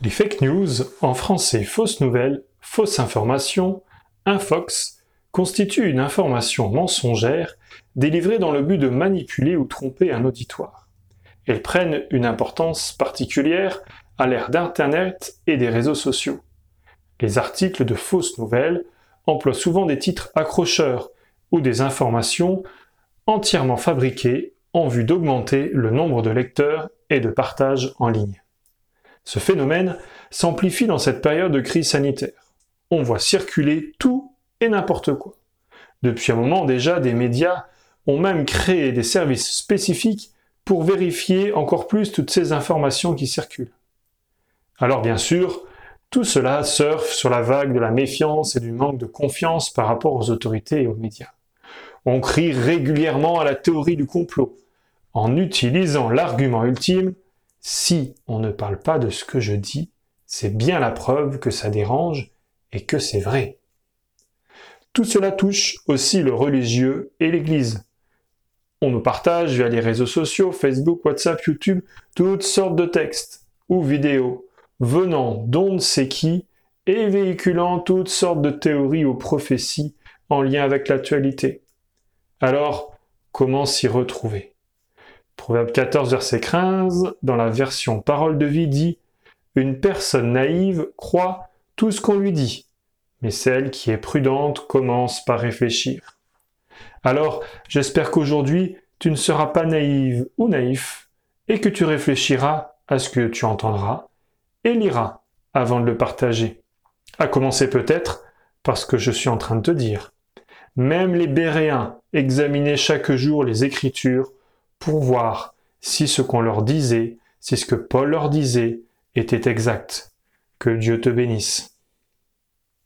Les fake news, en français fausses nouvelles, fausses informations, infox, constituent une information mensongère délivrée dans le but de manipuler ou tromper un auditoire. Elles prennent une importance particulière à l'ère d'Internet et des réseaux sociaux. Les articles de fausses nouvelles emploient souvent des titres accrocheurs ou des informations entièrement fabriquées en vue d'augmenter le nombre de lecteurs et de partages en ligne. Ce phénomène s'amplifie dans cette période de crise sanitaire. On voit circuler tout et n'importe quoi. Depuis un moment déjà, des médias ont même créé des services spécifiques pour vérifier encore plus toutes ces informations qui circulent. Alors bien sûr, tout cela surfe sur la vague de la méfiance et du manque de confiance par rapport aux autorités et aux médias. On crie régulièrement à la théorie du complot, en utilisant l'argument ultime si on ne parle pas de ce que je dis, c'est bien la preuve que ça dérange et que c'est vrai. Tout cela touche aussi le religieux et l'Église. On nous partage via les réseaux sociaux, Facebook, WhatsApp, YouTube, toutes sortes de textes ou vidéos venant d'on ne sait qui et véhiculant toutes sortes de théories ou prophéties en lien avec l'actualité. Alors, comment s'y retrouver? Proverbe 14, verset 15, dans la version Parole de vie, dit Une personne naïve croit tout ce qu'on lui dit, mais celle qui est prudente commence par réfléchir. Alors, j'espère qu'aujourd'hui, tu ne seras pas naïve ou naïf, et que tu réfléchiras à ce que tu entendras, et liras avant de le partager. À commencer peut-être parce que je suis en train de te dire. Même les Béréens examinaient chaque jour les Écritures pour voir si ce qu'on leur disait, si ce que Paul leur disait était exact. Que Dieu te bénisse.